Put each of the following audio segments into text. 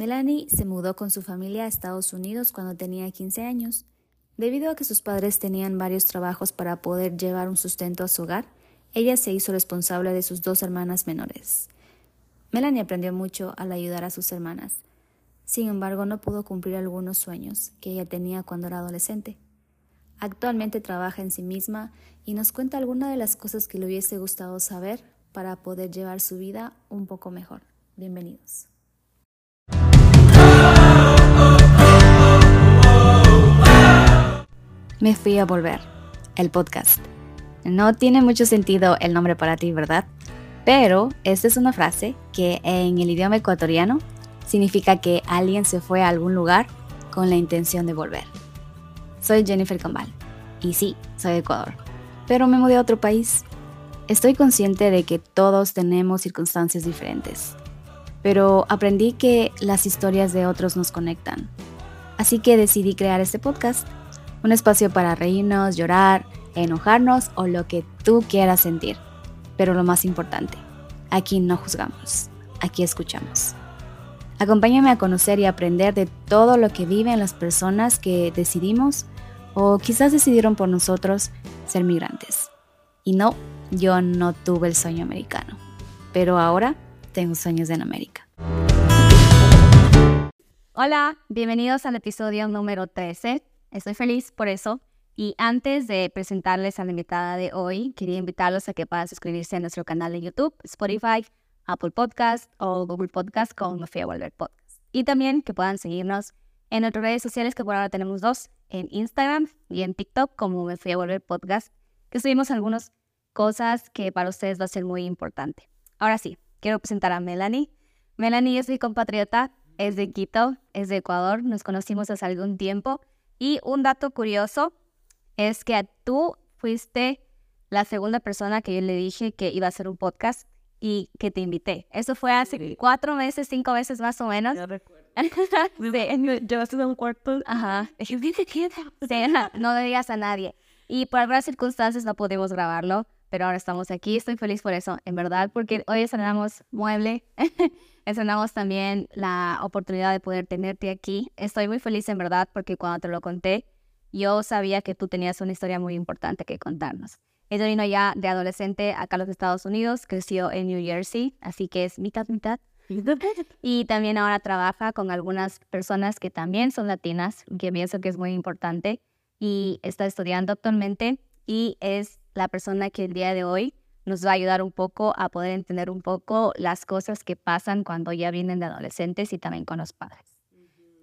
Melanie se mudó con su familia a Estados Unidos cuando tenía 15 años. Debido a que sus padres tenían varios trabajos para poder llevar un sustento a su hogar, ella se hizo responsable de sus dos hermanas menores. Melanie aprendió mucho al ayudar a sus hermanas. Sin embargo, no pudo cumplir algunos sueños que ella tenía cuando era adolescente. Actualmente trabaja en sí misma y nos cuenta algunas de las cosas que le hubiese gustado saber para poder llevar su vida un poco mejor. Bienvenidos. Me fui a volver, el podcast. No tiene mucho sentido el nombre para ti, ¿verdad? Pero esta es una frase que en el idioma ecuatoriano significa que alguien se fue a algún lugar con la intención de volver. Soy Jennifer Cambal y sí, soy de Ecuador, pero me mudé a otro país. Estoy consciente de que todos tenemos circunstancias diferentes, pero aprendí que las historias de otros nos conectan. Así que decidí crear este podcast, un espacio para reírnos, llorar, enojarnos o lo que tú quieras sentir. Pero lo más importante, aquí no juzgamos, aquí escuchamos. Acompáñame a conocer y aprender de todo lo que viven las personas que decidimos o quizás decidieron por nosotros ser migrantes. Y no, yo no tuve el sueño americano, pero ahora tengo sueños en América. Hola, bienvenidos al episodio número 13. Estoy feliz por eso. Y antes de presentarles a la invitada de hoy, quería invitarlos a que puedan suscribirse a nuestro canal de YouTube, Spotify, Apple Podcast o Google Podcast con Me Fui a Volver Podcast. Y también que puedan seguirnos en nuestras redes sociales, que por ahora tenemos dos, en Instagram y en TikTok, como Me Fui a Volver Podcast, que subimos algunas cosas que para ustedes va a ser muy importante. Ahora sí, quiero presentar a Melanie. Melanie es mi compatriota, es de Quito, es de Ecuador, nos conocimos hace algún tiempo. Y un dato curioso es que tú fuiste la segunda persona que yo le dije que iba a hacer un podcast y que te invité. Eso fue hace cuatro meses, cinco meses más o menos. Ya recuerdo. Llevaste a un cuarto. Ajá. sí, no le digas a nadie. Y por algunas circunstancias no pudimos grabarlo, pero ahora estamos aquí. Estoy feliz por eso, en verdad, porque hoy estrenamos mueble. estrenamos también la oportunidad de poder tenerte aquí. Estoy muy feliz, en verdad, porque cuando te lo conté, yo sabía que tú tenías una historia muy importante que contarnos. Ella vino ya de adolescente acá a los Estados Unidos, creció en New Jersey, así que es mitad, mitad. Y también ahora trabaja con algunas personas que también son latinas, que pienso que es muy importante. Y está estudiando actualmente y es la persona que el día de hoy nos va a ayudar un poco a poder entender un poco las cosas que pasan cuando ya vienen de adolescentes y también con los padres.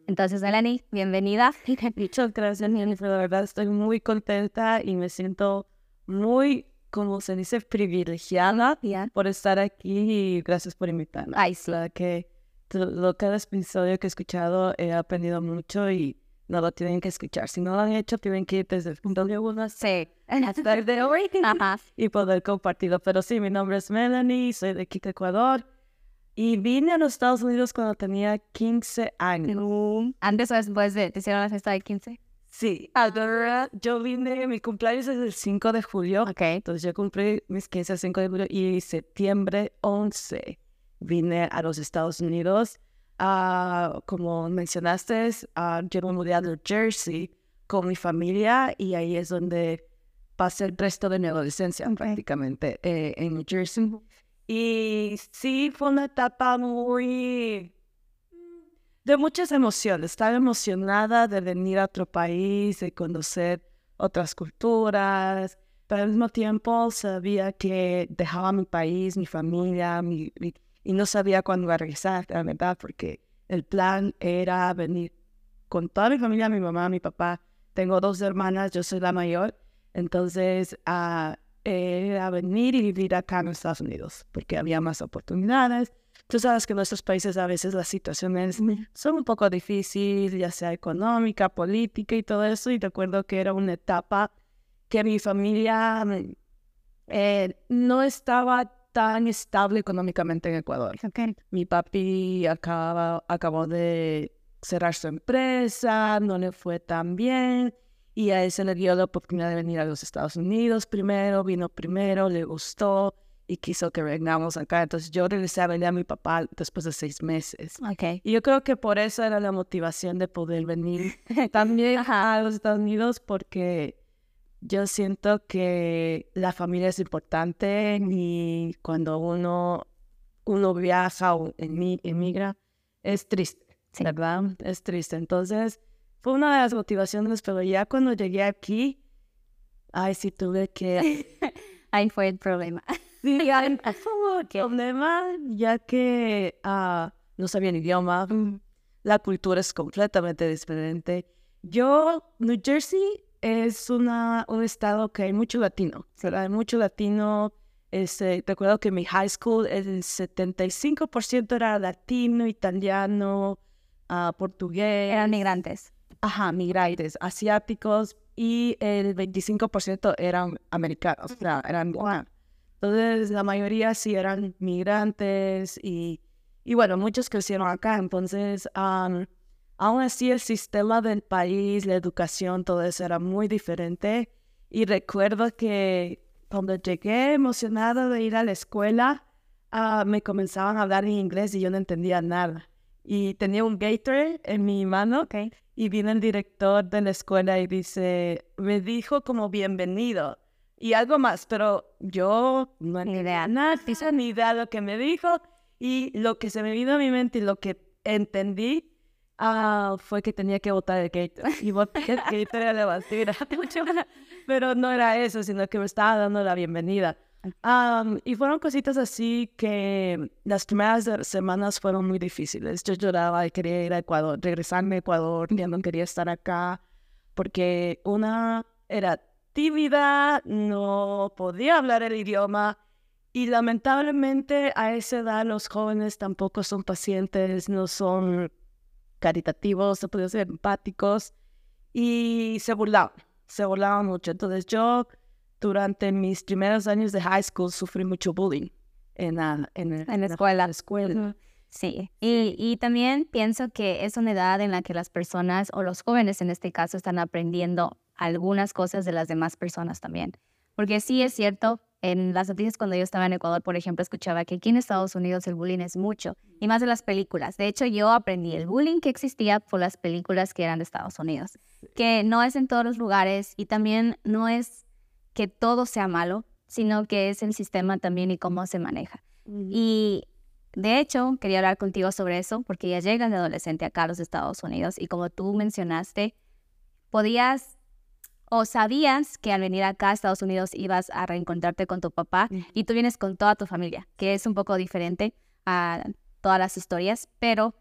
Entonces, Melanie, bienvenida. Muchas gracias, Jennifer. La verdad, estoy muy contenta y me siento muy, como se dice, privilegiada por estar aquí y gracias por invitarme. Ay, sí. La que lo, cada episodio que he escuchado he aprendido mucho y no lo tienen que escuchar. Si no lo han hecho, tienen que ir desde el punto de uno sí. hasta de hoy y poder compartirlo. Pero sí, mi nombre es Melanie, soy de Quito, Ecuador. Y vine a los Estados Unidos cuando tenía 15 años. ¿Antes o después de te hicieron la fiesta de 15? Sí, ahora yo vine, mi cumpleaños es el 5 de julio. Ok. Entonces yo cumplí mis 15 el 5 de julio y septiembre 11 vine a los Estados Unidos. Uh, como mencionaste, uh, yo me mudé a New Jersey con mi familia y ahí es donde pasé el resto de mi adolescencia prácticamente eh, en New Jersey. Y sí, fue una etapa muy de muchas emociones. Estaba emocionada de venir a otro país, de conocer otras culturas, pero al mismo tiempo sabía que dejaba mi país, mi familia, mi, y no sabía cuándo iba a regresar, la verdad, porque el plan era venir con toda mi familia, mi mamá, mi papá. Tengo dos hermanas, yo soy la mayor, entonces a era venir y vivir acá en Estados Unidos, porque había más oportunidades. Tú sabes que en nuestros países a veces las situaciones son un poco difíciles, ya sea económica, política y todo eso, y recuerdo que era una etapa que mi familia eh, no estaba tan estable económicamente en Ecuador. Mi papi acaba, acabó de cerrar su empresa, no le fue tan bien y a él se le dio la oportunidad de venir a los Estados Unidos primero, vino primero, le gustó y quiso que vengamos acá. Entonces yo regresé a venir a mi papá después de seis meses. Ok. Y yo creo que por eso era la motivación de poder venir también a los Estados Unidos, porque yo siento que la familia es importante y cuando uno, uno viaja o emi- emigra, es triste, Sí. ¿verdad? Es triste. Entonces, fue una de las motivaciones, pero ya cuando llegué aquí, ay, sí tuve que Ahí fue el problema. Sí, hay como problema, ya que ah, no sabía el idioma, la cultura es completamente diferente. Yo, New Jersey es una, un estado que hay mucho latino, ¿verdad? Hay mucho latino. Este, recuerdo que mi high school, el 75% era latino, italiano, ah, portugués. Eran migrantes. Ajá, migrantes, asiáticos y el 25% eran americanos, o sea, eran guanas. Entonces, la mayoría sí eran migrantes y, y bueno, muchos crecieron acá. Entonces, am, aún así, el sistema del país, la educación, todo eso era muy diferente. Y recuerdo que cuando llegué emocionada de ir a la escuela, ah, me comenzaban a hablar en inglés y yo no entendía nada. Y tenía un Gator en mi mano Ok. y viene el director de la escuela y dice, me dijo como bienvenido y algo más, pero yo no Ni idea. nada, ni idea de lo que me dijo y lo que se me vino a mi mente y lo que entendí ah, fue que tenía que votar el Gator y voté el Gator a la basura. pero no era eso, sino que me estaba dando la bienvenida. Am, y fueron cositas así que las primeras semanas fueron muy difíciles. Yo lloraba y quería ir a Ecuador, regresarme a Ecuador, ya no quería estar acá, porque una era tímida, no podía hablar el idioma y lamentablemente a esa edad los jóvenes tampoco son pacientes, no son caritativos, se puede ser empáticos y se burlaban, se burlaban mucho. Entonces yo durante mis primeros años de high school sufrí mucho bullying en la, en, el- En la escuela. escuela. Sí, y, y también pienso que es una edad en la que las personas, o los jóvenes en este caso, están aprendiendo algunas cosas de las demás personas también. Porque sí es cierto, en las noticias cuando yo estaba en Ecuador, por ejemplo, escuchaba que aquí en Estados Unidos el bullying es mucho, y más de las películas. De hecho, yo aprendí el bullying que existía por las películas que eran de Estados Unidos, que no es en todos los lugares y también no es que todo sea malo, sino que es el sistema también y cómo se maneja. Y de hecho, quería hablar contigo sobre eso porque ya llegas de adolescente acá a los Estados Unidos y como tú mencionaste, podías o sabías que al venir acá a Estados Unidos ibas a reencontrarte con tu papá y tú vienes con toda tu familia, que es un poco diferente a todas las historias, pero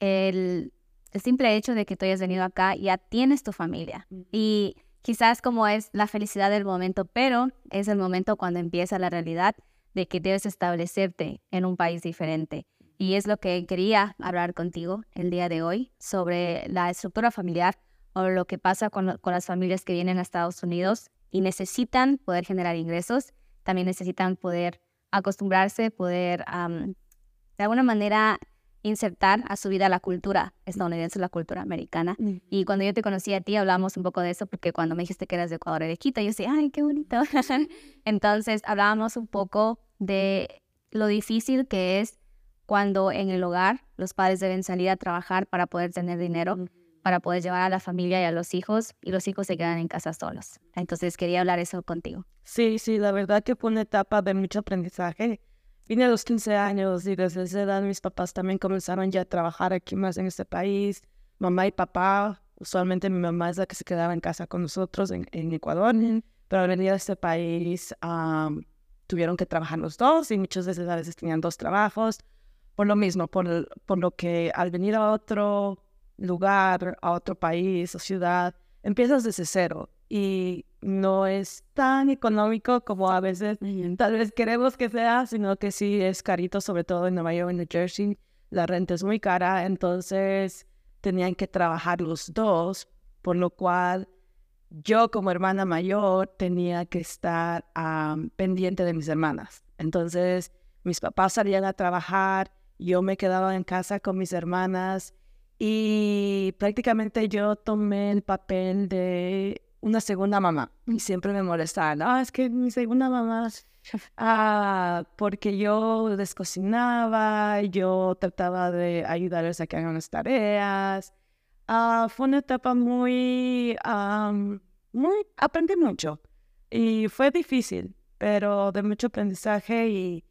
el, el simple hecho de que tú hayas venido acá ya tienes tu familia. Y quizás como es la felicidad del momento, pero es el momento cuando empieza la realidad de que debes establecerte en un país diferente. Y es lo que quería hablar contigo el día de hoy sobre la estructura familiar o lo que pasa con, con las familias que vienen a Estados Unidos y necesitan poder generar ingresos, también necesitan poder acostumbrarse, poder am, de alguna manera insertar a su vida la cultura estadounidense, la cultura americana. Y cuando yo te conocí a ti, hablamos un poco de eso, porque cuando me dijiste que eras de Ecuador, de Quito, yo decía, ay, qué bonito. Entonces, hablábamos un poco de lo difícil que es cuando en el hogar los padres deben salir a trabajar para poder tener dinero, para poder llevar a la familia y a los hijos, y los hijos se quedan en casa solos. Entonces, quería hablar eso contigo. Sí, sí, la verdad que fue una etapa de mucho aprendizaje. Vine a los 15 años y desde esa edad mis papás también comenzaron ya a trabajar aquí más en este país. Mamá y papá, usualmente mi mamá es la que se quedaba en casa con nosotros en, en Ecuador, pero al venir a este país tuvieron que trabajar los dos y muchas veces a veces tenían dos trabajos. Por lo mismo, por, por lo que al venir a otro lugar, a otro país o ciudad, empiezas desde cero y no es tan económico como a veces tal vez queremos que sea, sino que sí es carito, sobre todo en Nueva York, en New Jersey, la renta es muy cara, entonces tenían que trabajar los dos, por lo cual yo como hermana mayor tenía que estar am, pendiente de mis hermanas. Entonces mis papás salían a trabajar, yo me quedaba en casa con mis hermanas y prácticamente yo tomé el papel de una segunda mamá y siempre me molestaban, ah, es que mi segunda mamá Ah, porque yo descocinaba, yo trataba de ayudarles a que hagan las tareas. Ah, fue una etapa muy, muy, aprendí mucho y fue difícil, pero de mucho aprendizaje y,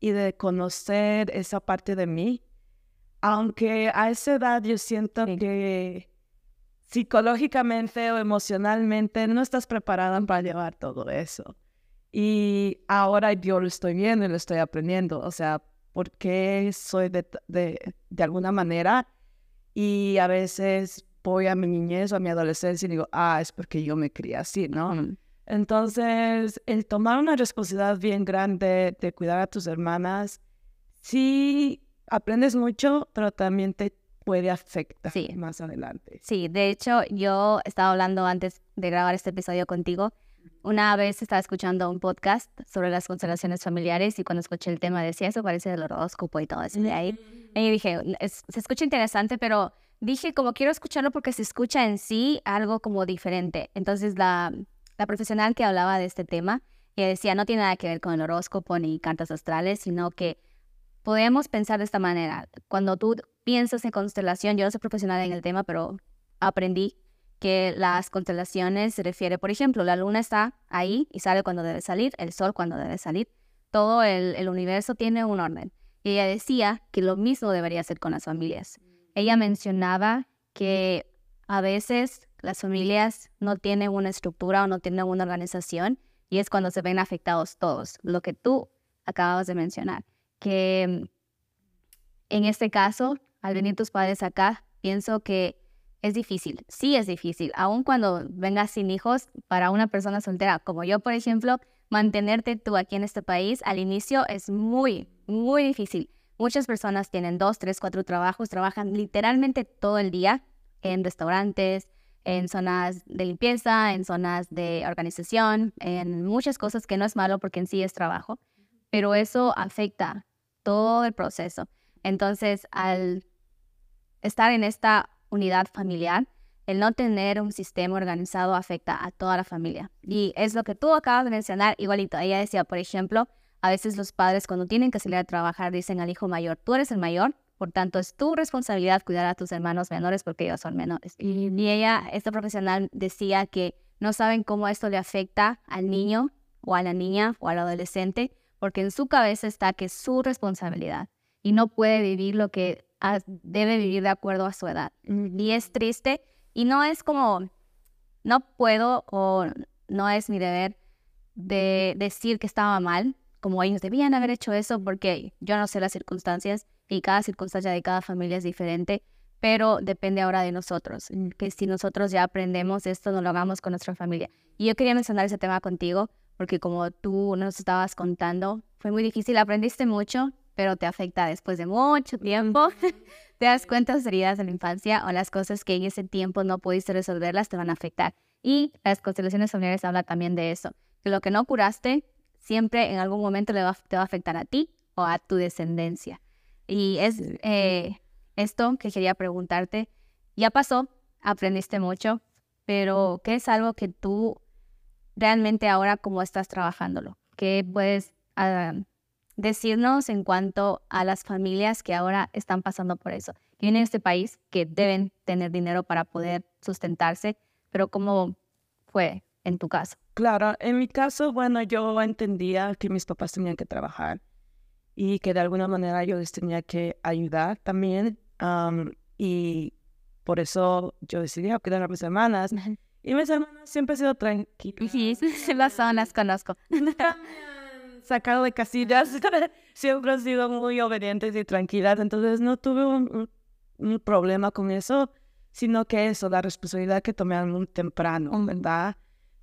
y de conocer esa parte de mí. Aunque a esa edad yo siento que psicológicamente o emocionalmente no estás preparada para llevar todo eso. Y ahora yo lo estoy viendo y lo estoy aprendiendo. O sea, ¿por qué soy de, de, de alguna manera? Y a veces voy a mi niñez o a mi adolescencia y digo, ah, es porque yo me crié así, ¿no? Entonces, el tomar una responsabilidad bien grande de cuidar a tus hermanas, sí aprendes mucho, pero también te puede afectar más adelante. Sí, de hecho, yo estaba hablando antes de grabar este episodio contigo. Una vez estaba escuchando un podcast sobre las constelaciones familiares y cuando escuché el tema decía eso parece del horóscopo y todo eso de ahí. Y dije, se escucha interesante, pero dije como quiero escucharlo porque se escucha en sí algo como diferente. Entonces la, la profesional que hablaba de este tema, ella decía, no tiene nada que ver con el horóscopo ni cartas astrales, sino que podemos pensar de esta manera. Cuando tú piensas en constelación, yo no soy profesional en el tema, pero aprendí que las constelaciones se refiere, por ejemplo, la luna está ahí y sale cuando debe salir, el sol cuando debe salir. Todo el, universo tiene un orden. Y ella decía que lo mismo debería ser con las familias. Ella mencionaba que a veces las familias no tienen una estructura o no tienen una organización y es cuando se ven afectados todos, lo que tú acabas de mencionar, que en este caso al venir tus padres acá, pienso que es difícil, sí es difícil, aun cuando vengas sin hijos, para una persona soltera como yo, por ejemplo, mantenerte tú aquí en este país al inicio es muy, muy difícil. Muchas personas tienen dos, tres, cuatro trabajos, trabajan literalmente todo el día en restaurantes, en zonas de limpieza, en zonas de organización, en muchas cosas que no es malo porque en sí es trabajo, pero eso afecta todo el proceso. Entonces, al estar en esta unidad familiar, el no tener un sistema organizado afecta a toda la familia. Y es lo que tú acabas de mencionar, igualito. Ella decía, por ejemplo, a veces los padres cuando tienen que salir a trabajar dicen al hijo mayor, tú eres el mayor, por tanto es tu responsabilidad cuidar a tus hermanos menores porque ellos son menores. Y, ella, esta profesional, decía que no saben cómo esto le afecta al niño o a la niña o al adolescente, porque en su cabeza está que es su responsabilidad y no puede vivir lo que debe vivir de acuerdo a su edad. Y es triste y no es como, no puedo o no es mi deber de decir que estaba mal, como ellos debían haber hecho eso, porque yo no sé las circunstancias y cada circunstancia de cada familia es diferente, pero depende ahora de nosotros, que si nosotros ya aprendemos esto, no lo hagamos con nuestra familia. Y yo quería mencionar ese tema contigo, porque como tú nos estabas contando, fue muy difícil, aprendiste mucho, pero te afecta después de mucho tiempo. te das cuenta de las heridas de la infancia o las cosas que en ese tiempo no pudiste resolverlas te van a afectar. Y las constelaciones familiares hablan también de eso, que lo que no curaste siempre en algún momento le va, te va a afectar a ti o a tu descendencia. Y es eh, esto que quería preguntarte. Ya pasó, aprendiste mucho, pero ¿qué es algo que tú realmente ahora cómo estás trabajándolo? ¿Qué puedes ah, decirnos en cuanto a las familias que ahora están pasando por eso, que vienen a este país, que deben tener dinero para poder sustentarse, pero ¿cómo fue en tu caso? Claro, en mi caso, bueno, yo entendía que mis papás tenían que trabajar y que de alguna manera yo les tenía que ayudar también. y por eso yo decidí cuidar a mis hermanas. Y mis hermanas siempre han sido tranquilas. Sí, las zonas conozco. sacado de casillas, siempre han sido muy obedientes y tranquilas, entonces no tuve un, problema con eso, sino que eso, la responsabilidad que tomé muy temprano, ¿verdad?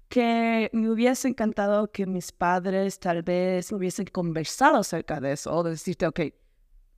Que me hubiese encantado que mis padres tal vez hubiesen conversado acerca de eso, o de decirte, ok,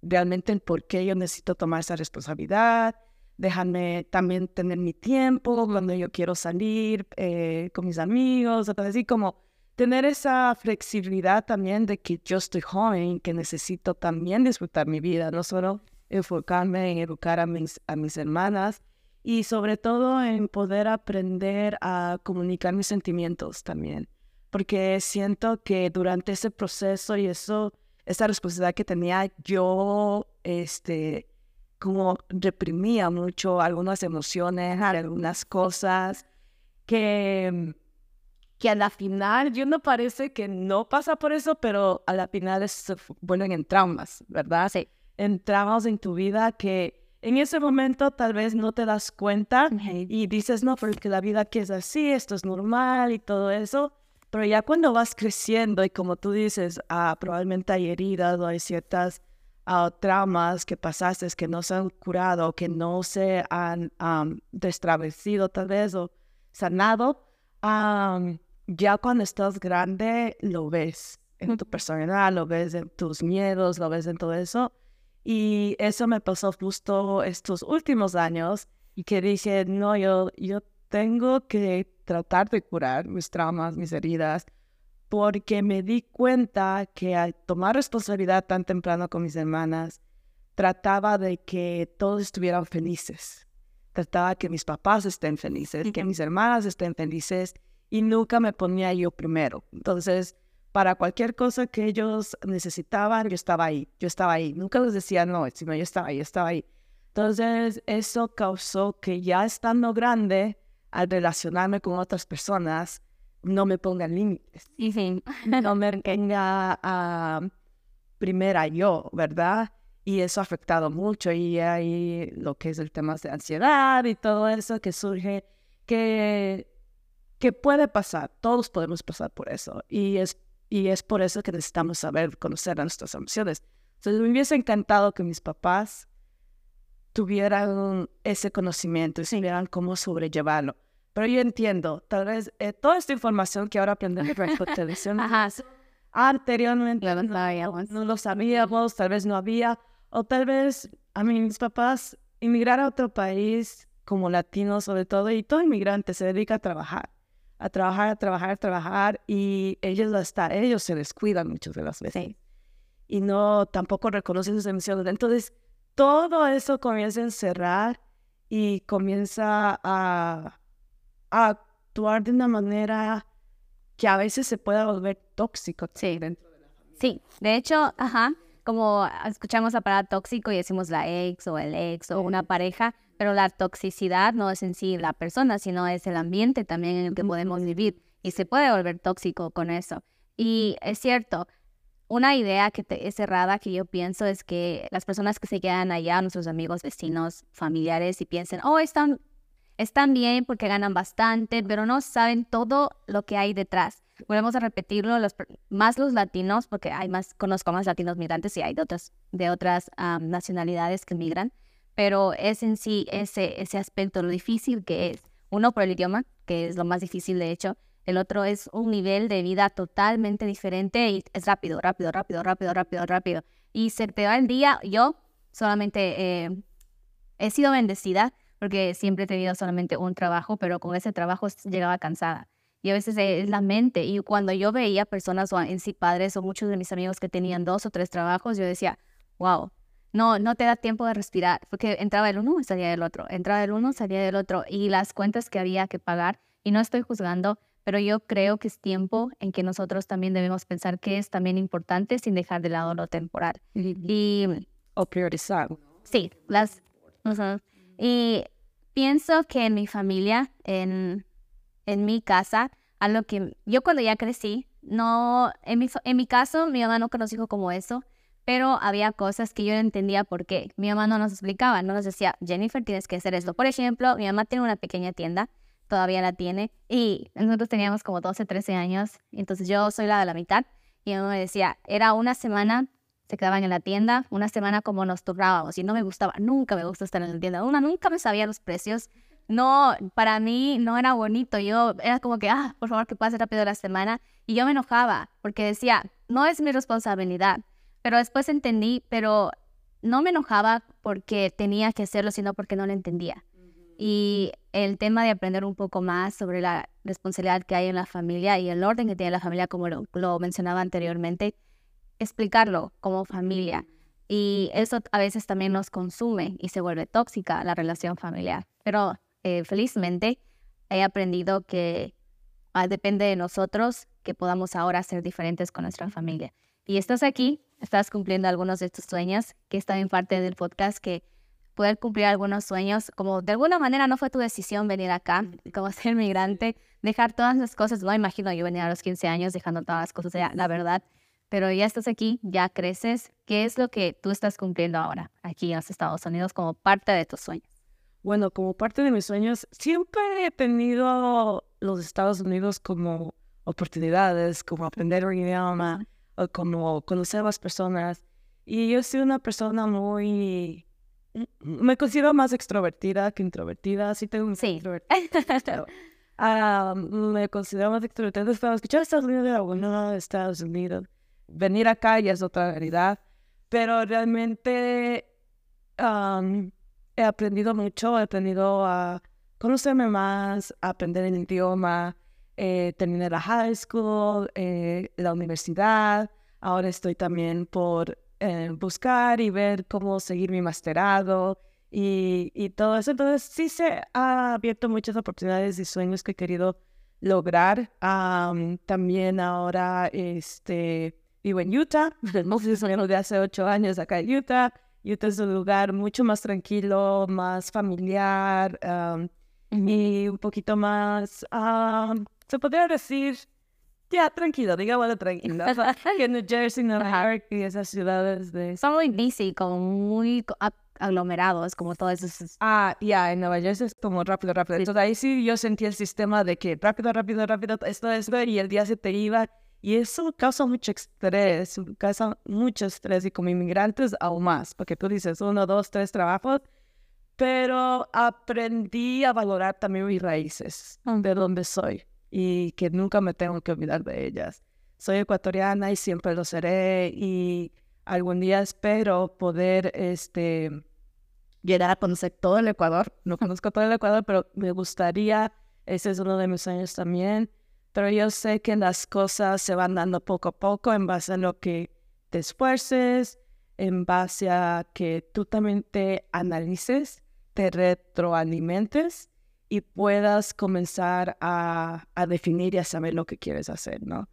realmente el por qué yo necesito tomar esa responsabilidad, déjame también tener mi tiempo cuando yo quiero salir eh, con mis amigos, así como tener esa flexibilidad también de que yo estoy joven, que necesito también disfrutar mi vida, no solo enfocarme en educar a mis, a mis hermanas y sobre todo en poder aprender a comunicar mis sentimientos también. porque siento que durante ese proceso y eso, esa responsabilidad que tenía, yo, este, como reprimía mucho algunas emociones, algunas cosas que, que a la final, yo no parece que no pasa por eso, pero a la final se vuelven en traumas, ¿verdad? Sí. En traumas en tu vida que en ese momento tal vez no te das cuenta y dices, no, porque la vida aquí es así, esto es normal y todo eso. Pero ya cuando vas creciendo y como tú dices, ah, probablemente hay heridas o hay ciertas uh, traumas que pasaste que no se han curado, que no se han um, tal vez o sanado, ya cuando estás grande lo ves en tu personalidad, lo ves en tus miedos, lo ves en todo eso. Y eso me pasó justo estos últimos años y que dije, no, yo, yo tengo que tratar de curar mis traumas, mis heridas, porque me di cuenta que al tomar responsabilidad tan temprano con mis hermanas, trataba de que todos estuvieran felices. Trataba que mis papás estén felices, que mis hermanas estén felices y nunca me ponía yo primero. Entonces, para cualquier cosa que ellos necesitaban, yo estaba ahí, yo estaba ahí. Nunca les decía no, sino yo estaba ahí, yo estaba ahí. Entonces, eso causó que ya estando grande, al relacionarme con otras personas, no me pongan límites. Sí, no me tenga a primera yo, ¿verdad? Y eso ha afectado mucho. Y hay lo que es el tema de ansiedad y todo eso que surge, que, que puede pasar. Todos podemos pasar por eso. Y es, y es por eso que necesitamos saber, conocer a nuestras emociones. Entonces, me hubiese encantado que mis papás tuvieran ese conocimiento y supieran cómo sobrellevarlo. Pero yo entiendo, tal vez eh, toda esta información que ahora aprendemos por televisión, anteriormente no, no, lo sabíamos, tal vez no había, o tal vez a mí, mis papás inmigrar a otro país como latinos sobre todo, y todo inmigrante se dedica a trabajar, a trabajar, a trabajar, a trabajar, y ellos hasta ellos se descuidan muchas de las veces. Y no, tampoco reconocen sus emisiones. Entonces, todo eso comienza a encerrar y comienza a, actuar de una manera que a veces se pueda volver tóxico sí. dentro de la familia. Sí, de hecho, ajá, como escuchamos la palabra tóxico y decimos la ex o el ex o una pareja, pero la toxicidad no es en sí la persona, sino es el ambiente también en el que podemos vivir y se puede volver tóxico con eso. Y es cierto, una idea que es cerrada que yo pienso es que las personas que se quedan allá, nuestros amigos, vecinos, familiares, y piensen, oh, están, están bien porque ganan bastante, pero no saben todo lo que hay detrás. Volvemos a repetirlo, los, más los latinos, porque hay más, conozco más latinos migrantes y hay de otras, de otras nacionalidades que migran, pero es en sí ese, ese aspecto, lo difícil que es. Uno por el idioma, que es lo más difícil de hecho, el otro es un nivel de vida totalmente diferente y es rápido, rápido, rápido, rápido, rápido, rápido. Y se te va el día. Yo solamente eh, he sido bendecida porque siempre he tenido solamente un trabajo, pero con ese trabajo llegaba cansada. Y a veces es la mente. Y cuando yo veía personas o en sí padres o muchos de mis amigos que tenían dos o tres trabajos, yo decía, wow, no, no te da tiempo de respirar, porque entraba el uno y salía del otro, entraba el uno, salía del otro, y las cuentas que había que pagar, y no estoy juzgando, pero yo creo que es tiempo en que nosotros también debemos pensar que es también importante sin dejar de lado lo temporal. Y, o priorizar. Sí, las... Y pienso que en mi familia, en, en mi casa, a lo que yo cuando ya crecí, no, en mi, en mi caso, mi mamá nunca nos dijo como eso, pero había cosas que yo no entendía por qué. Mi mamá no nos explicaba, no nos decía, Jennifer, tienes que hacer esto. Por ejemplo, mi mamá tiene una pequeña tienda todavía la tiene. Y nosotros teníamos como 12, 13 años, entonces yo soy la de la mitad. Y me decía, era una semana, se quedaban en la tienda, una semana como nos turnábamos y no me gustaba, nunca me gustó estar en la tienda. Una nunca me sabía los precios. No, para mí no era bonito. Yo era como que, ah, por favor, que pase rápido la semana. Y yo me enojaba porque decía, no es mi responsabilidad. Pero después entendí, pero no me enojaba porque tenía que hacerlo, sino porque no lo entendía. Y el tema de aprender un poco más sobre la responsabilidad que hay en la familia y el orden que tiene la familia, como lo, mencionaba anteriormente, explicarlo como familia. Y eso a veces también nos consume y se vuelve tóxica la relación familiar. Pero eh, felizmente he aprendido que ah, depende de nosotros que podamos ahora ser diferentes con nuestra familia. Y estás aquí, estás cumpliendo algunos de tus sueños, que están en parte del podcast, que poder cumplir algunos sueños, como de alguna manera no fue tu decisión venir acá, como ser migrante, dejar todas las cosas, no imagino yo venir a los 15 años dejando todas las cosas, la verdad, pero ya estás aquí, ya creces, ¿qué es lo que tú estás cumpliendo ahora aquí en los Estados Unidos como parte de tus sueños? Bueno, como parte de mis sueños, siempre he tenido los Estados Unidos como oportunidades, como aprender un idioma, o como conocer a las personas. Y yo soy una persona muy me considero más extrovertida que introvertida. Sí, tengo un sí. Ah, me considero más extrovertida. Entonces, escuchar Estados Unidos alguna de Estados Unidos, venir acá ya es otra realidad. Pero realmente he aprendido mucho, he aprendido a conocerme más, a aprender el idioma. Eh, terminé la high school, eh, la universidad. Ahora estoy también por eh, buscar y ver cómo seguir mi masterado y, y, todo eso. Entonces sí se ha abierto muchas oportunidades y sueños que he querido lograr. también ahora este, vivo en Utah, de hace ocho años acá en Utah. Utah es un lugar mucho más tranquilo, más familiar y un poquito más, se podría decir, ya, tranquilo, digámoslo tranquilo. que New Jersey, Nueva York y esas ciudades de... Son muy busy, como muy aglomerados, como todo eso. Ah, ya, en Nueva Jersey es como rápido, rápido. Entonces ahí sí yo sentí el sistema de que rápido, rápido, rápido, esto, esto, y el día se te iba. Y eso causa mucho estrés, causa mucho estrés y como inmigrantes aún más, porque tú dices uno, dos, tres trabajos, pero aprendí a valorar también mis raíces, de dónde soy y que nunca me tengo que olvidar de ellas. Soy ecuatoriana y siempre lo seré y algún día espero poder este, llegar a conocer todo el Ecuador. No conozco todo el Ecuador, pero me gustaría, ese es uno de mis sueños también. Pero yo sé que las cosas se van dando poco a poco en base a lo que te esfuerces, en base a que tú también te analices, te retroalimentes y puedas comenzar a, a, definir y a saber lo que quieres hacer, ¿no?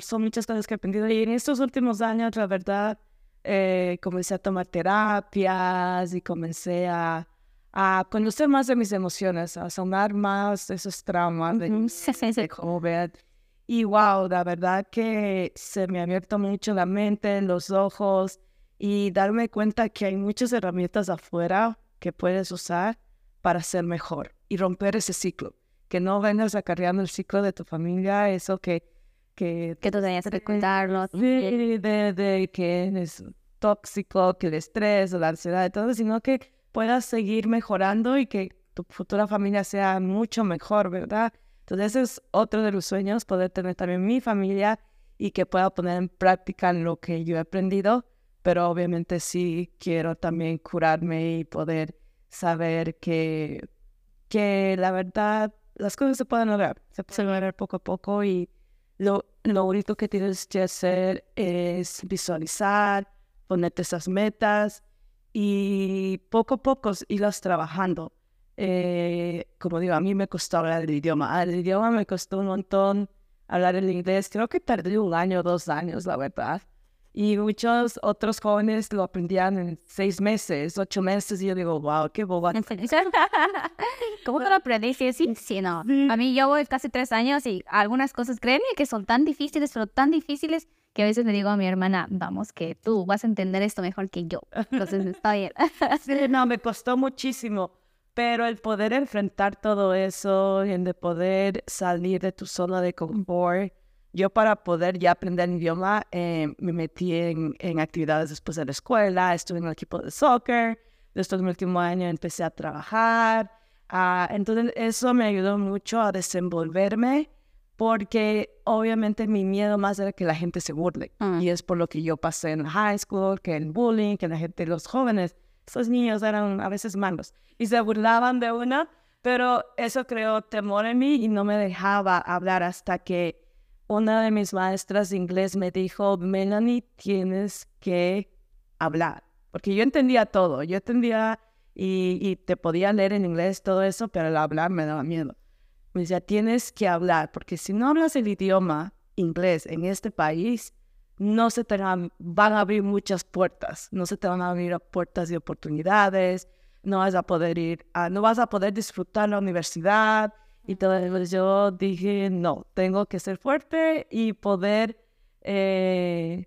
son muchas cosas que he aprendido y en estos últimos años, la verdad, eh, comencé a tomar terapias y comencé a, a, conocer más de mis emociones, a sanar más esos traumas de, de Y wow, la verdad que se me ha abierto mucho la mente, los ojos y darme cuenta que hay muchas herramientas afuera que puedes usar para ser mejor y romper ese ciclo. Que no vengas acarreando el ciclo de tu familia, eso que... Que, que tú tenías que cuidarlo. De, de, de, que es tóxico, que el estrés la ansiedad todo, sino que puedas seguir mejorando y que tu futura familia sea mucho mejor, ¿verdad? Entonces ese es otro de los sueños, poder tener también mi familia y que pueda poner en práctica lo que yo he aprendido, pero obviamente sí quiero también curarme y poder saber que, que la verdad las cosas se pueden lograr, se pueden lograr poco a poco y lo, lo único que tienes que hacer es visualizar, ponerte esas metas y poco a poco irlas trabajando. Eh, como digo, a mí me costó hablar el idioma. El idioma me costó un montón hablar el inglés. Creo que tardé un año, dos años, la verdad. Y muchos otros jóvenes lo aprendían en seis meses, ocho meses, y yo digo, wow, qué boba. ¿Cómo que lo aprendiste? Sí, sí, no. A mí yo voy casi tres años y algunas cosas, créeme que son tan difíciles, pero tan difíciles que a veces le digo a mi hermana, vamos, que tú vas a entender esto mejor que yo. Entonces está bien. sí, no, me costó muchísimo. Pero el poder enfrentar todo eso, y de poder salir de tu zona de confort, yo para poder ya aprender el idioma eh, me metí en, en, actividades después de la escuela, estuve en el equipo de soccer, después mi último año empecé a trabajar. Uh, entonces eso me ayudó mucho a desenvolverme porque obviamente mi miedo más era que la gente se burle. Mm. Y es por lo que yo pasé en high school, que el bullying, que la gente, los jóvenes, esos niños eran a veces malos y se burlaban de una, pero eso creó temor en mí y no me dejaba hablar hasta que una de mis maestras de inglés me dijo, Melanie, tienes que hablar, porque yo entendía todo, yo entendía y, te podía leer en inglés todo eso, pero el hablar me daba miedo. Me decía, tienes que hablar, porque si no hablas el idioma inglés en este país, no se te van, a abrir muchas puertas, no se te van a abrir puertas de oportunidades, no vas a poder ir, no vas a poder disfrutar la universidad. Y todo yo dije, no, tengo que ser fuerte y poder eh,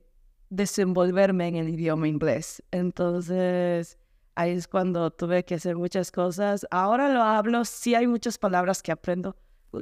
desenvolverme en el idioma inglés. Entonces, ahí es cuando tuve que hacer muchas cosas. Ahora lo hablo, sí hay muchas palabras que aprendo.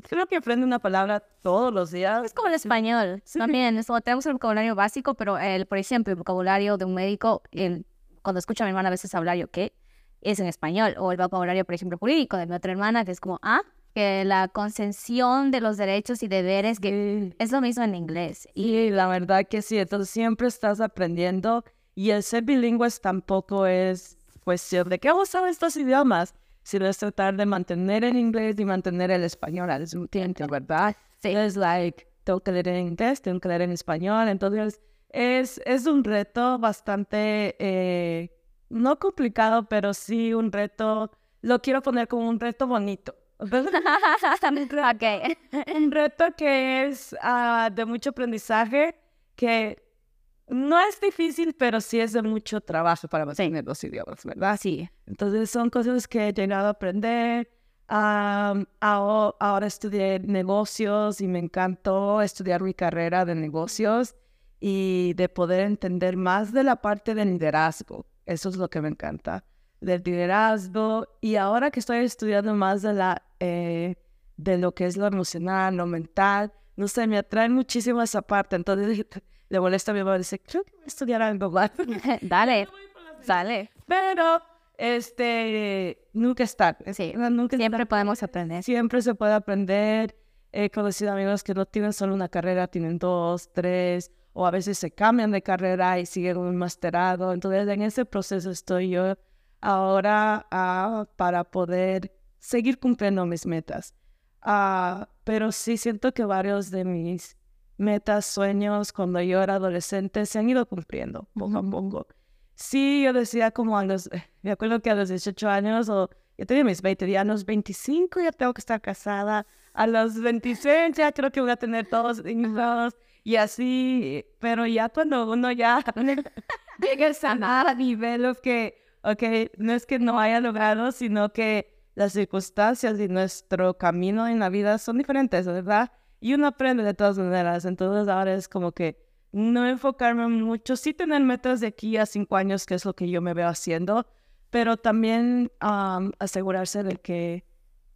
Creo que aprendo una palabra todos los días. Es como el español. También es tenemos el vocabulario básico, pero el, por ejemplo, el vocabulario de un médico, el, cuando escucho a mi hermana a veces hablar, yo qué, es en español. O el vocabulario, por ejemplo, jurídico de mi otra hermana, que es como, ah, que la concesión de los derechos y deberes, que es lo mismo en inglés. Y la verdad que sí, entonces siempre estás aprendiendo y el ser bilingües tampoco es cuestión de que usar estos idiomas, sino es tratar de mantener el inglés y mantener el español al mismo tiempo, ¿verdad? Sí. Es like, tengo que leer en inglés, tengo que leer en español, entonces es, es un reto bastante, eh, no complicado, pero sí un reto, lo quiero poner como un reto bonito. okay. un reto que es uh, de mucho aprendizaje, que no es difícil, pero sí es de mucho trabajo para mantener los idiomas, ¿verdad? Sí. Entonces son cosas que he llegado a aprender. ahora, estudié negocios y me encantó estudiar mi carrera de negocios y de poder entender más de la parte del liderazgo. Eso es lo que me encanta, del liderazgo. Y ahora que estoy estudiando más de, la, eh, de lo que es lo emocional, lo mental, no sé, me atrae muchísimo esa parte. Entonces le molesta a mi mamá, dice, creo que voy a estudiar algo más. Dale, dale. Pero, este, nunca es tarde. Sí, nunca siempre podemos aprender. Siempre se puede aprender. He conocido amigos que no tienen solo una carrera, tienen dos, tres, o a veces se cambian de carrera y siguen un masterado. Entonces, en ese proceso estoy yo ahora uh, para poder seguir cumpliendo mis metas. Uh, pero sí siento que varios de mis metas, sueños cuando yo era adolescente se han ido cumpliendo poco a poco. Sí, yo decía como a los, me acuerdo que a los 18 años, o yo tenía mis 20, ya a los 25 ya tengo que estar casada, a los 26 ya creo que voy a tener todos hijos y así, pero ya cuando uno ya llega a niveles que, ok, no es que no haya logrado, sino que las circunstancias y nuestro camino en la vida son diferentes, ¿verdad? Y uno aprende de todas maneras. Entonces ahora es como que no enfocarme mucho, sí tener metas de aquí a cinco años, que es lo que yo me veo haciendo, pero también asegurarse de que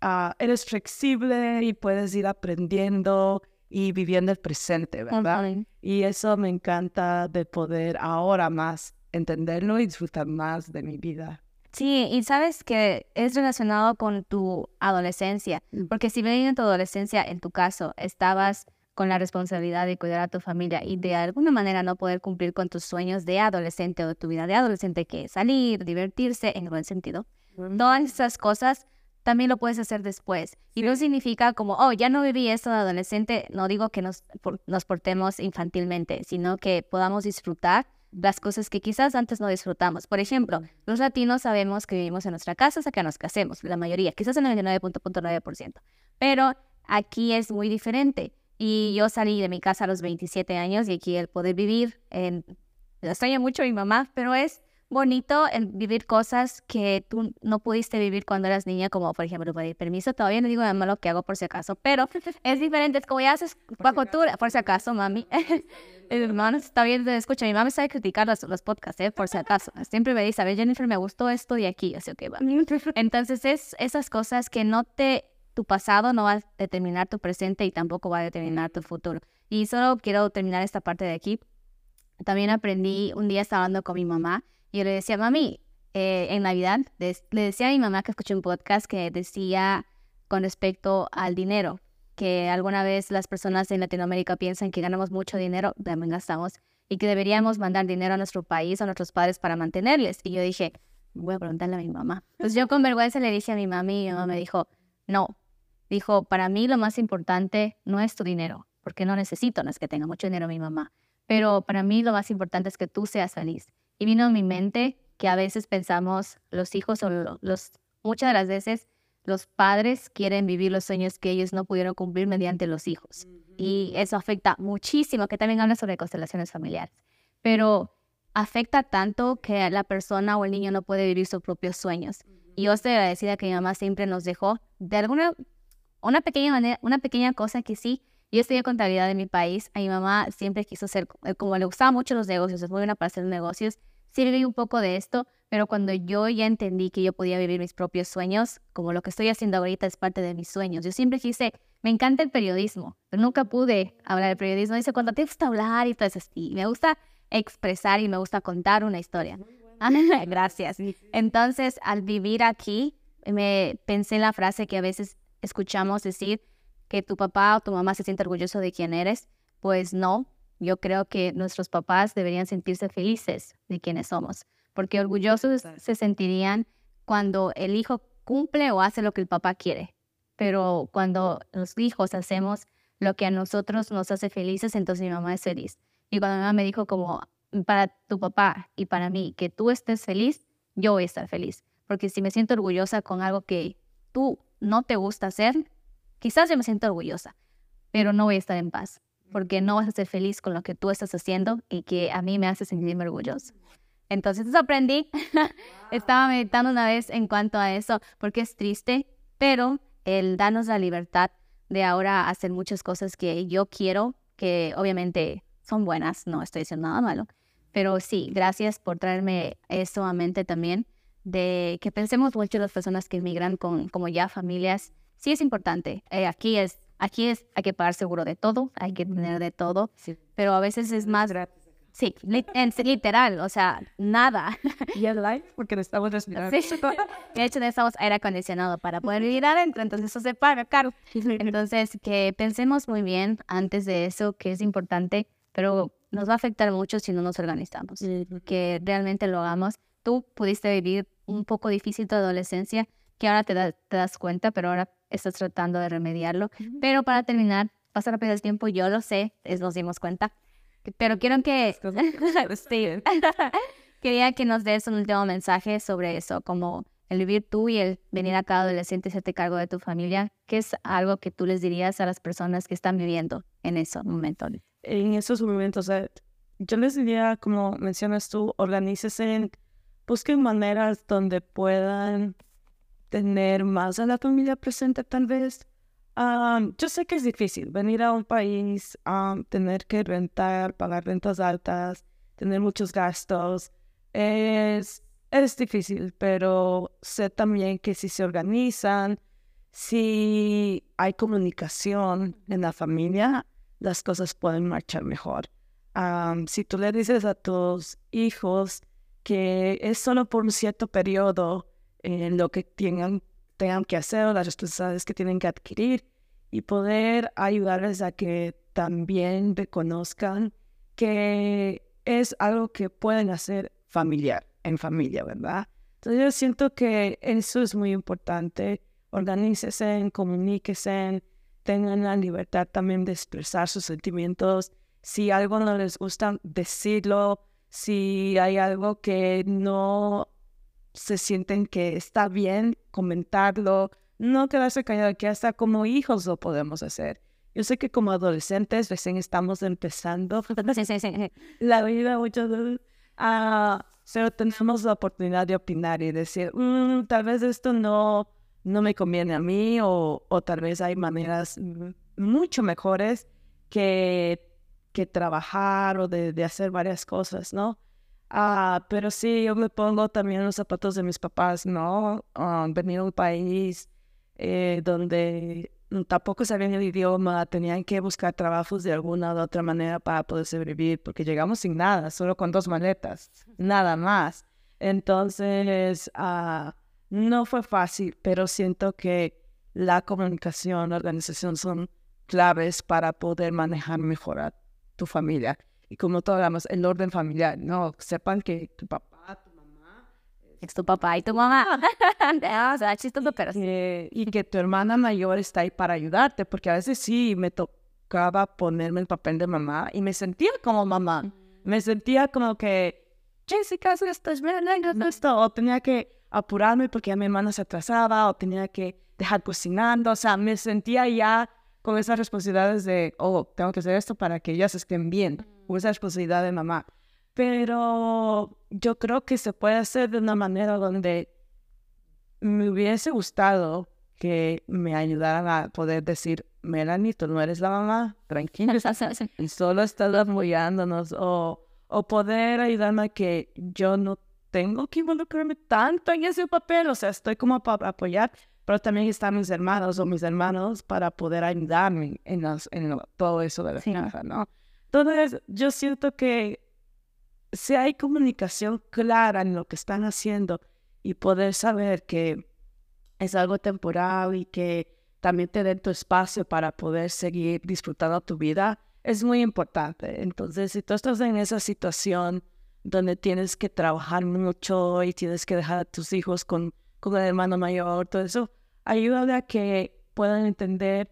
ah, eres flexible y puedes ir aprendiendo y viviendo el presente, ¿verdad? Y eso me encanta de poder ahora más entenderlo y disfrutar más de mi vida. Sí, y sabes que es relacionado con tu adolescencia, mm. porque si bien en tu adolescencia, en tu caso, estabas con la responsabilidad de cuidar a tu familia y de alguna manera no poder cumplir con tus sueños de adolescente o tu vida de adolescente, que es salir, divertirse, en buen sentido. Todas esas cosas también lo puedes hacer después. Y no significa como, oh, ya no viví esto de adolescente, no digo que nos, nos portemos infantilmente, sino que podamos disfrutar las cosas que quizás antes no disfrutamos. Por ejemplo, los latinos sabemos que vivimos en nuestra casa hasta que nos casemos, la mayoría, quizás el 99.9%. Pero aquí es muy diferente. Y yo salí de mi casa a los 27 años y aquí el poder vivir, en, extraño mucho a mi mamá, pero es bonito el vivir cosas que tú no pudiste vivir cuando eras niña, como por ejemplo pedir permiso. Todavía no digo nada malo que hago por si acaso, pero es diferente. Es como ya haces bajo tu, por si acaso, mami. hermano está bien, escucha, mi mamá sabe criticar los, los podcasts, ¿eh? por si acaso. Siempre me dice, a ver, Jennifer, me gustó esto de aquí, así que va. Entonces, es esas cosas que no te, tu pasado no va a determinar tu presente y tampoco va a determinar tu futuro. Y solo quiero terminar esta parte de aquí. También aprendí, un día estaba hablando con mi mamá yo le decía, mami, eh, en Navidad, le decía a mi mamá que escuché un podcast que decía con respecto al dinero, que alguna vez las personas en Latinoamérica piensan que ganamos mucho dinero, también gastamos, y que deberíamos mandar dinero a nuestro país, a nuestros padres para mantenerles. Y yo dije, voy a preguntarle a mi mamá. Pues yo con vergüenza le dije a mi mamá y mi mamá me dijo, no. Dijo, para mí lo más importante no es tu dinero, porque no necesito, no es que tenga mucho dinero mi mamá, pero para mí lo más importante es que tú seas feliz. Y vino a mi mente que a veces pensamos, los hijos o los, muchas de las veces los padres quieren vivir los sueños que ellos no pudieron cumplir mediante los hijos. Y eso afecta muchísimo, que también habla sobre constelaciones familiares. Pero afecta tanto que la persona o el niño no puede vivir sus propios sueños. Y yo estoy agradecida que mi mamá siempre nos dejó de alguna, una pequeña manera, una pequeña cosa que sí, yo estudié contabilidad de mi país, a mi mamá siempre quiso ser, eh, como le gustaban mucho los negocios, es muy buena para hacer negocios, sí viví un poco de esto, pero cuando yo ya entendí que yo podía vivir mis propios sueños, como lo que estoy haciendo ahorita es parte de mis sueños, yo siempre quise, me encanta el periodismo, pero nunca pude hablar de periodismo, dice, cuando te gusta hablar y todo eso, y me gusta expresar y me gusta contar una historia. Gracias. Entonces, al vivir aquí, me pensé en la frase que a veces escuchamos decir que tu papá o tu mamá se siente orgulloso de quién eres. Pues no, yo creo que nuestros papás deberían sentirse felices de quienes somos, porque orgullosos se sentirían cuando el hijo cumple o hace lo que el papá quiere. Pero cuando los hijos hacemos lo que a nosotros nos hace felices, entonces mi mamá es feliz. Y cuando mi mamá me dijo como para tu papá y para mí que tú estés feliz, yo voy a estar feliz. Porque si me siento orgullosa con algo que tú no te gusta hacer, quizás yo me siento orgullosa, pero no voy a estar en paz. Porque no vas a ser feliz con lo que tú estás haciendo y que a mí me hace sentirme orgullosa. Entonces eso aprendí. Estaba meditando una vez en cuanto a eso, porque es triste, pero el darnos la libertad de ahora hacer muchas cosas que yo quiero, que obviamente son buenas, no estoy diciendo nada malo, pero sí, gracias por traerme eso a mente también, de que pensemos mucho las personas que emigran con como ya familias. Sí es importante, eh, aquí es, aquí es, hay que pagar seguro de todo, hay que tener de todo, pero a veces es más... Sí, literal, o sea, nada. Y el light, porque estamos respirando. Sí. De hecho, necesitamos aire acondicionado para poder vivir adentro, entonces eso se paga caro. Entonces, que pensemos muy bien antes de eso, que es importante pero nos va a afectar mucho si no nos organizamos, que realmente lo hagamos. Tú pudiste vivir un poco difícil tu adolescencia, que ahora te, te das cuenta, pero ahora estás tratando de remediarlo. Pero para terminar, pasa rápido el tiempo, yo lo sé, es, nos dimos cuenta, pero quiero que... Quería que nos des un último mensaje sobre eso, como el vivir tú y el venir a cada adolescente y hacerte cargo de tu familia, ¿qué es algo que tú les dirías a las personas que están viviendo en esos momentos? en esos momentos, yo les diría, como mencionas tú, organícese, busquen maneras donde puedan tener más a la familia presente tal vez. yo sé que es difícil venir a un país, tener que rentar, pagar rentas altas, tener muchos gastos. Es, es difícil, pero sé también que si se organizan, si hay comunicación en la familia, las cosas pueden marchar mejor. si tú le dices a tus hijos que es solo por un cierto periodo en lo que tengan, tengan que hacer las responsabilidades que tienen que adquirir y poder ayudarles a que también reconozcan que es algo que pueden hacer familiar, en familia, ¿verdad? Entonces yo siento que eso es muy importante. Organícese, comuníquese, tengan la libertad también de expresar sus sentimientos. Si algo no les gusta, decirlo. Si hay algo que no se sienten que está bien, comentarlo. No quedarse callado, que hasta como hijos lo podemos hacer. Yo sé que como adolescentes recién estamos empezando la vida muchas veces, ah, pero tenemos la oportunidad de opinar y decir, mm, tal vez esto no, no me conviene a mí o, tal vez hay maneras mucho mejores que, que trabajar o de, hacer varias cosas, ¿no? Ah, pero sí, yo me pongo también los zapatos de mis papás, ¿no? Ah, venir a un país eh, donde tampoco sabían el idioma, tenían que buscar trabajos de alguna u otra manera para poder sobrevivir, porque llegamos sin nada, solo con dos maletas, nada más. Entonces, ah, no fue fácil, pero siento que la comunicación, la organización son claves para poder manejar mejor a tu familia. Y como todos hablamos, el orden familiar, no, sepan que tu papá, tu mamá... Es tu papá y tu mamá. o sea, chistoso, pero Y que tu hermana mayor está ahí para ayudarte, porque a veces sí me tocaba ponerme el papel de mamá y me sentía como mamá. Me sentía como que, Jessica, esto es esto, o tenía que apurarme porque ya mi hermana se atrasaba o tenía que dejar cocinando. O sea, me sentía ya con esas responsabilidades de, oh, tengo que hacer esto para que ellas estén bien, con esa responsabilidad de mamá. Pero yo creo que se puede hacer de una manera donde me hubiese gustado que me ayudaran a poder decir, Melanie, tú no eres la mamá, tranquila, y solo estás apoyándonos, o, o poder ayudarme a que yo no tengo que involucrarme tanto en ese papel, o sea, estoy como para apoyar, pero también están mis hermanos o mis hermanos para poder ayudarme en, en todo eso de la sí. ¿no? Entonces, yo siento que si hay comunicación clara en lo que están haciendo y poder saber que es algo temporal y que también te den tu espacio para poder seguir disfrutando tu vida, es muy importante. Entonces, si tú estás en esa situación donde tienes que trabajar mucho y tienes que dejar a tus hijos con con el hermano mayor, todo eso, ayuda a que puedan entender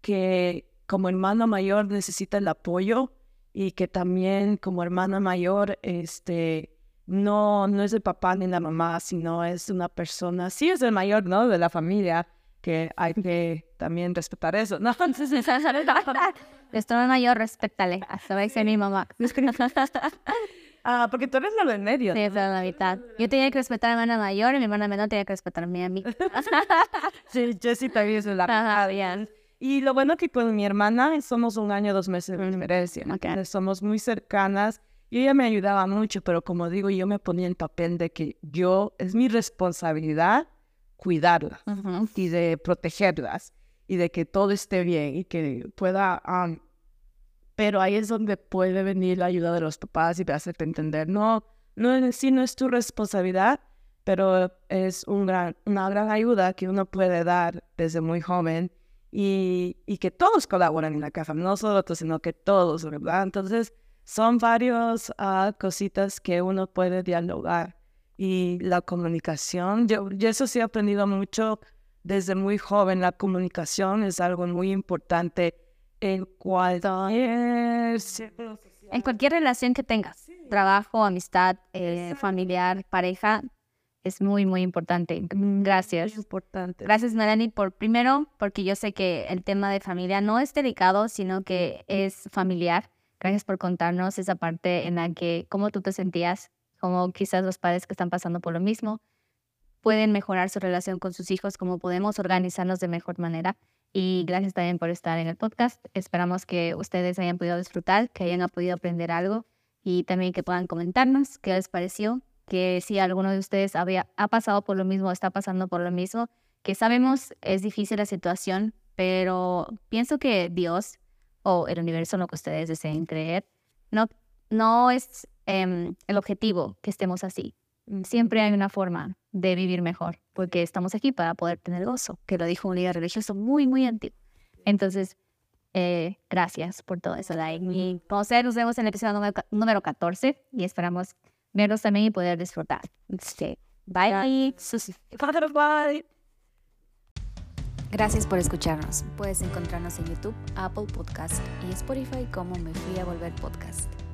que como hermano mayor necesita el apoyo y que también como hermana mayor, este, no, no es el papá ni la mamá, sino es una persona, sí es el mayor, ¿no? De la familia, que hay que también respetar eso, ¿no? Nuestro mayor, respétale, hasta va a mi mamá. Ah, porque tú eres la del medio. Sí, soy la mitad. Yo tenía que respetar a mi hermana mayor y mi hermana menor tenía que respetarme a mí. sí, Jessie también es la Ajá, bien. Y lo bueno que con mi hermana somos un año, dos meses de diferencia. Okay. Somos muy cercanas y ella me ayudaba mucho, pero como digo, yo me ponía en papel de que yo, es mi responsabilidad cuidarlas y de protegerlas y de que todo esté bien y que pueda um, pero ahí es donde puede venir la ayuda de los papás y hacerte entender, no, no sí no es tu responsabilidad, pero es un gran, una gran ayuda que uno puede dar desde muy joven y, y que todos colaboran en la casa, no solo tú, sino que todos, ¿verdad? Entonces, son varias uh, cositas que uno puede dialogar y la comunicación, yo, yo eso sí he aprendido mucho desde muy joven, la comunicación es algo muy importante en cualquier en cualquier relación que tengas, trabajo, amistad, eh, familiar, pareja, es muy, muy importante. Gracias. Muy importante. Gracias, Melanie, por primero, porque yo sé que el tema de familia no es delicado, sino que es familiar. Gracias por contarnos esa parte en la que, cómo tú te sentías, como quizás los padres que están pasando por lo mismo pueden mejorar su relación con sus hijos, cómo podemos organizarnos de mejor manera. Y gracias también por estar en el podcast. Esperamos que ustedes hayan podido disfrutar, que hayan podido aprender algo y también que puedan comentarnos qué les pareció, que si alguno de ustedes había, ha pasado por lo mismo, está pasando por lo mismo, que sabemos es difícil la situación, pero pienso que Dios o el universo, lo que ustedes deseen creer, no, no es em, el objetivo que estemos así. Siempre hay una forma de vivir mejor, porque estamos aquí para poder tener gozo, que lo dijo un líder religioso muy, muy antiguo. Entonces, eh, gracias por todo eso, Y como sea, nos vemos en el episodio número, 14 y esperamos verlos también y poder disfrutar. Este, bye. Bye. Gracias por escucharnos. Puedes encontrarnos en YouTube, Apple Podcast y Spotify como Me Fui a Volver Podcast.